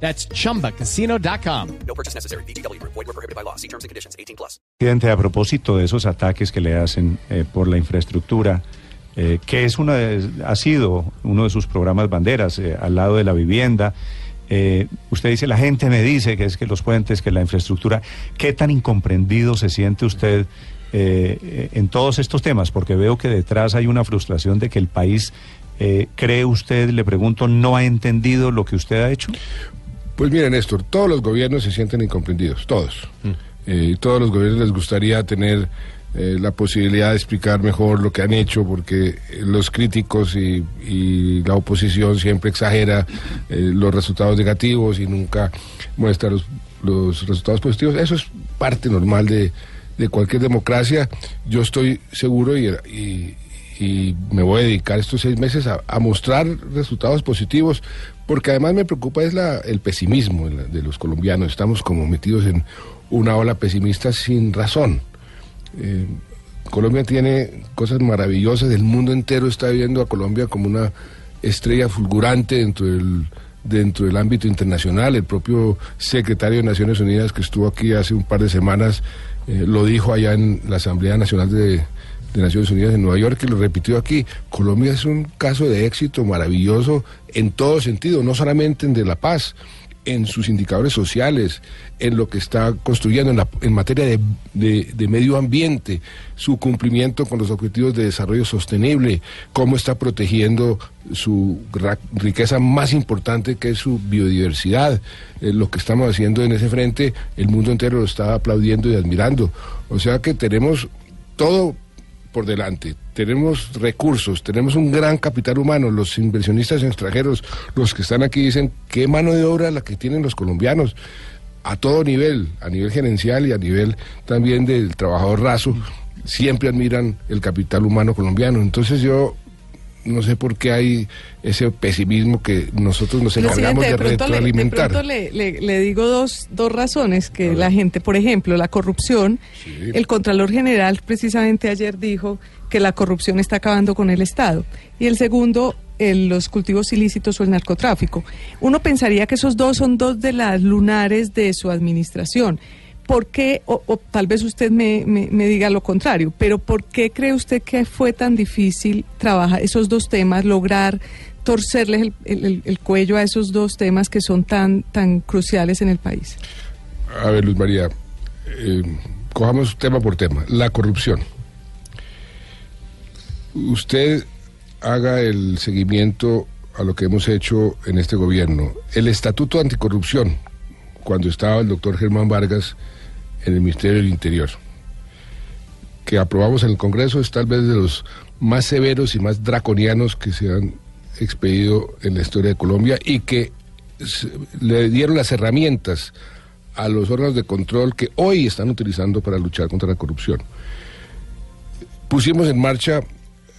That's chumbacasino.com. No purchase necessary. BGW. Void were prohibited by law. See terms and conditions. 18 plus. Presidente, a propósito de esos ataques que le hacen eh, por la infraestructura, eh, que es una de- ha sido uno de sus programas banderas eh, al lado de la vivienda. eh, usted dice, la gente me dice que es que los puentes, que la infraestructura, ¿qué tan incomprendido se siente usted en todos estos temas? Porque veo que detrás hay una frustración de que el país, eh, ¿cree usted, le pregunto, no ha entendido lo que usted ha hecho? Pues mire, Néstor, todos los gobiernos se sienten incomprendidos, todos. Eh, todos los gobiernos les gustaría tener eh, la posibilidad de explicar mejor lo que han hecho, porque eh, los críticos y, y la oposición siempre exagera eh, los resultados negativos y nunca muestra los, los resultados positivos. Eso es parte normal de, de cualquier democracia. Yo estoy seguro y, y- y me voy a dedicar estos seis meses a, mostrar resultados positivos, porque además me preocupa es la, el pesimismo de los colombianos. Estamos como metidos en una ola pesimista sin razón. Eh, Colombia tiene cosas maravillosas, el mundo entero está viendo a Colombia como una estrella fulgurante dentro del, dentro del ámbito internacional. El propio secretario de Naciones Unidas que estuvo aquí hace un par de semanas eh, lo dijo allá en la Asamblea Nacional de, de Naciones Unidas en Nueva York y lo repitió aquí. Colombia es un caso de éxito maravilloso en todo sentido, no solamente en de la paz, en sus indicadores sociales, en lo que está construyendo en, la- en materia de, de- medio ambiente, su cumplimiento con los objetivos de desarrollo sostenible, cómo está protegiendo su riqueza más importante que es su biodiversidad. Eh, lo que estamos haciendo en ese frente, el mundo entero lo está aplaudiendo y admirando. O sea que tenemos todo por delante. Tenemos recursos, tenemos un gran capital humano. Los inversionistas extranjeros, los que están aquí, dicen qué mano de obra la que tienen los colombianos a todo nivel, a nivel gerencial y a nivel también del trabajador raso. Siempre admiran el capital humano colombiano. Entonces yo no sé por qué hay ese pesimismo que nosotros nos encargamos de de le, de pronto le, le- le digo dos, dos razones que la gente, por ejemplo, la corrupción. Sí. El Contralor General precisamente ayer dijo que la corrupción está acabando con el Estado. Y el segundo, el- los cultivos ilícitos o el narcotráfico. Uno pensaría que esos dos son dos de las lunares de su administración. ¿Por qué, o, tal vez usted me, me- diga lo contrario, pero por qué cree usted que fue tan difícil trabajar esos dos temas, lograr torcerles el, el- el- el cuello a esos dos temas que son tan, tan cruciales en el país? A ver, Luz María, eh, cojamos tema por tema. La corrupción. Usted haga el seguimiento a lo que hemos hecho en este gobierno. El Estatuto Anticorrupción, cuando estaba el doctor Germán Vargas en el Ministerio del Interior, que aprobamos en el Congreso, es tal vez de los más severos y más draconianos que se han expedido en la historia de Colombia y que le dieron las herramientas a los órganos de control que hoy están utilizando para luchar contra la corrupción. Pusimos en marcha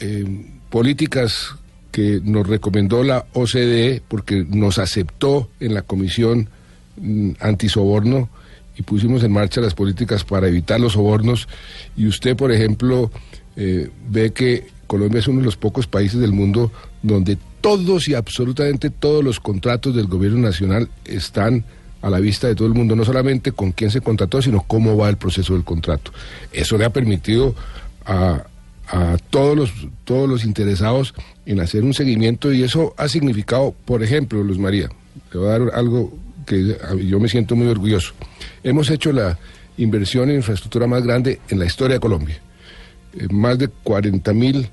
eh, políticas que nos recomendó la OCDE porque nos aceptó en la comisión mm, antisoborno y pusimos en marcha las políticas para evitar los sobornos y usted, por ejemplo, eh, ve que Colombia es uno de los pocos países del mundo donde todos y absolutamente todos los contratos del gobierno nacional están a la vista de todo el mundo, no solamente con quién se contrató, sino cómo va el proceso del contrato. Eso le ha permitido a, a todos los todos los interesados en hacer un seguimiento y eso ha significado, por ejemplo, Luz María, le voy a dar algo que yo me siento muy orgulloso. Hemos hecho la inversión en infraestructura más grande en la historia de Colombia, Eh, más de 40 mil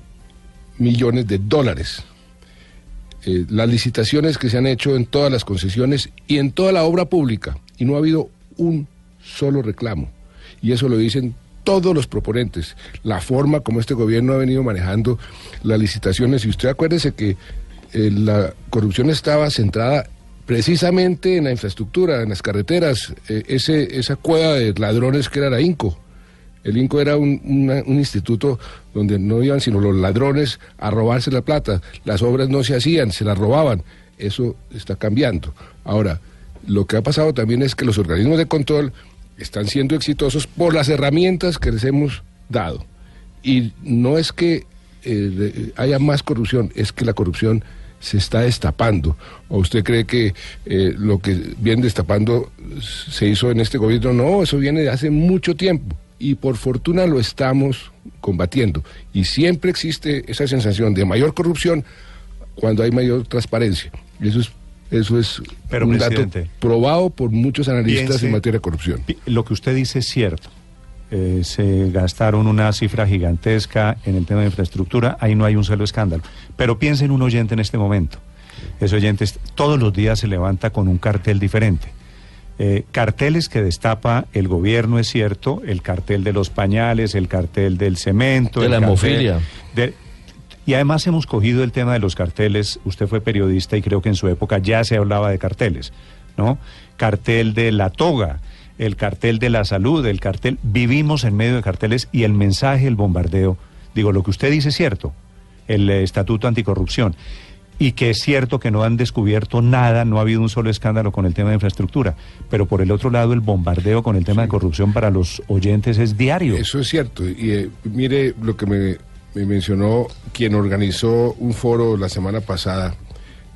millones de dólares. Eh, las licitaciones que se han hecho en todas las concesiones y en toda la obra pública, y no ha habido un solo reclamo. Y eso lo dicen todos los proponentes, la forma como este gobierno ha venido manejando las licitaciones. Y usted acuérdese que eh, la corrupción estaba centrada precisamente en la infraestructura, en las carreteras, eh, ese, esa cueva de ladrones que era la INCO. El INCO era un, instituto donde no iban sino los ladrones a robarse la plata. Las obras no se hacían, se las robaban. Eso está cambiando. Ahora, lo que ha pasado también es que los organismos de control están siendo exitosos por las herramientas que les hemos dado. Y no es que eh, haya más corrupción, es que la corrupción se está destapando. ¿O usted cree que eh, lo que viene destapando se hizo en este gobierno? No, eso viene de hace mucho tiempo. Y por fortuna lo estamos combatiendo. Y siempre existe esa sensación de mayor corrupción cuando hay mayor transparencia. Y eso es, eso es Pero, un dato presidente, probado por muchos analistas piense- en materia de corrupción. Lo que usted dice es cierto. Eh, se gastaron una cifra gigantesca en el tema de infraestructura, ahí no hay un solo escándalo. Pero piense en un oyente en este momento. Ese oyente todos los días se levanta con un cartel diferente. Eh, carteles que destapa el gobierno, es cierto, el cartel de los pañales, el cartel del cemento. De el la hemofilia. de- y además hemos cogido el tema de los carteles. Usted fue periodista y creo que en su época ya se hablaba de carteles, ¿no? Cartel de la toga, el cartel de la salud, el cartel. Vivimos en medio de carteles y el mensaje, el bombardeo. Digo, lo que usted dice es cierto, el eh, estatuto anticorrupción. Y que es cierto que no han descubierto nada, no ha habido un solo escándalo con el tema de infraestructura. Pero por el otro lado, el bombardeo con el tema de corrupción para los oyentes es diario. Eso es cierto. Y eh, mire lo que me, me mencionó quien organizó un foro la semana pasada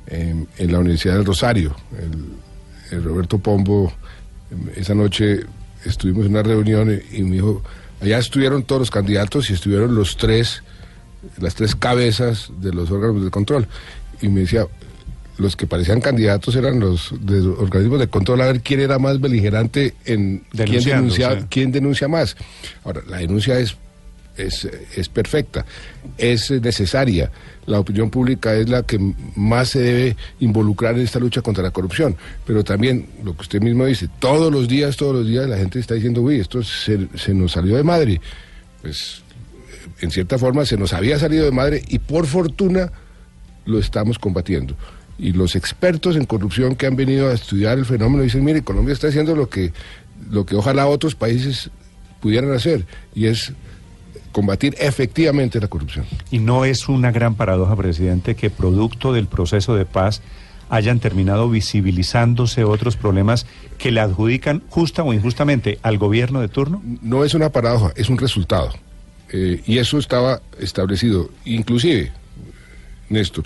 en, en la Universidad del Rosario, el, el Roberto Pombo. Esa noche estuvimos en una reunión y, y me dijo, allá estuvieron todos los candidatos y estuvieron los tres, las tres cabezas de los órganos de control. Y me decía, los que parecían candidatos eran los de los organismos de control a ver quién era más beligerante en quién denuncia, quién denuncia más. Ahora, la denuncia es, es, es perfecta, es necesaria. La opinión pública es la que más se debe involucrar en esta lucha contra la corrupción. Pero también, lo que usted mismo dice, todos los días, todos los días la gente está diciendo, uy, esto se, se nos salió de madre. Pues, en cierta forma, se nos había salido de madre y por fortuna lo estamos combatiendo. Y los expertos en corrupción que han venido a estudiar el fenómeno dicen, mire, Colombia está haciendo lo que, lo que ojalá otros países pudieran hacer, y es combatir efectivamente la corrupción. Y no es una gran paradoja, presidente, que producto del proceso de paz hayan terminado visibilizándose otros problemas que le adjudican justa o injustamente al gobierno de turno. No es una paradoja, es un resultado. Eh, y eso estaba establecido. Inclusive, Néstor,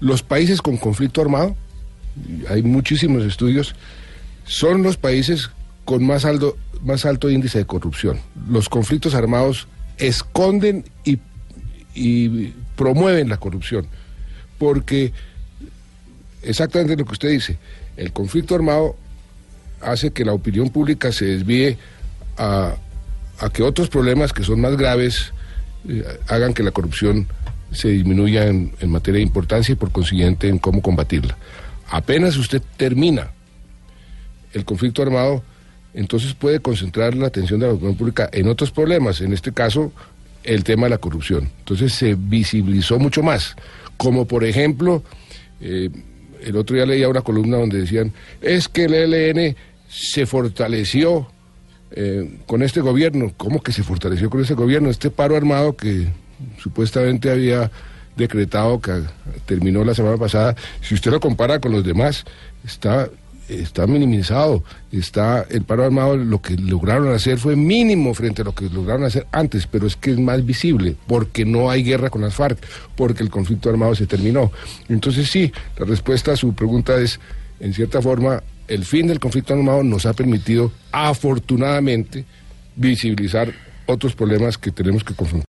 los países con conflicto armado, hay muchísimos estudios, son los países con más alto, más alto índice de corrupción. Los conflictos armados esconden y, promueven la corrupción, porque exactamente lo que usted dice, el conflicto armado hace que la opinión pública se desvíe a, que otros problemas que son más graves eh, hagan que la corrupción se disminuya en materia de importancia y por consiguiente en cómo combatirla. Apenas usted termina el conflicto armado, entonces puede concentrar la atención de la opinión pública en otros problemas, en este caso el tema de la corrupción. Entonces se visibilizó mucho más, como por ejemplo, eh, el otro día leía una columna donde decían, es que el ELN se fortaleció eh, con este gobierno. ¿Cómo que se fortaleció con este gobierno? Este paro armado que supuestamente había decretado que terminó la semana pasada, si usted lo compara con los demás, está, está minimizado. Está el paro armado, lo que lograron hacer fue mínimo frente a lo que lograron hacer antes, pero es que es más visible, porque no hay guerra con las FARC, porque el conflicto armado se terminó. Entonces sí, la respuesta a su pregunta es, en cierta forma, el fin del conflicto armado nos ha permitido, afortunadamente, visibilizar otros problemas que tenemos que confrontar.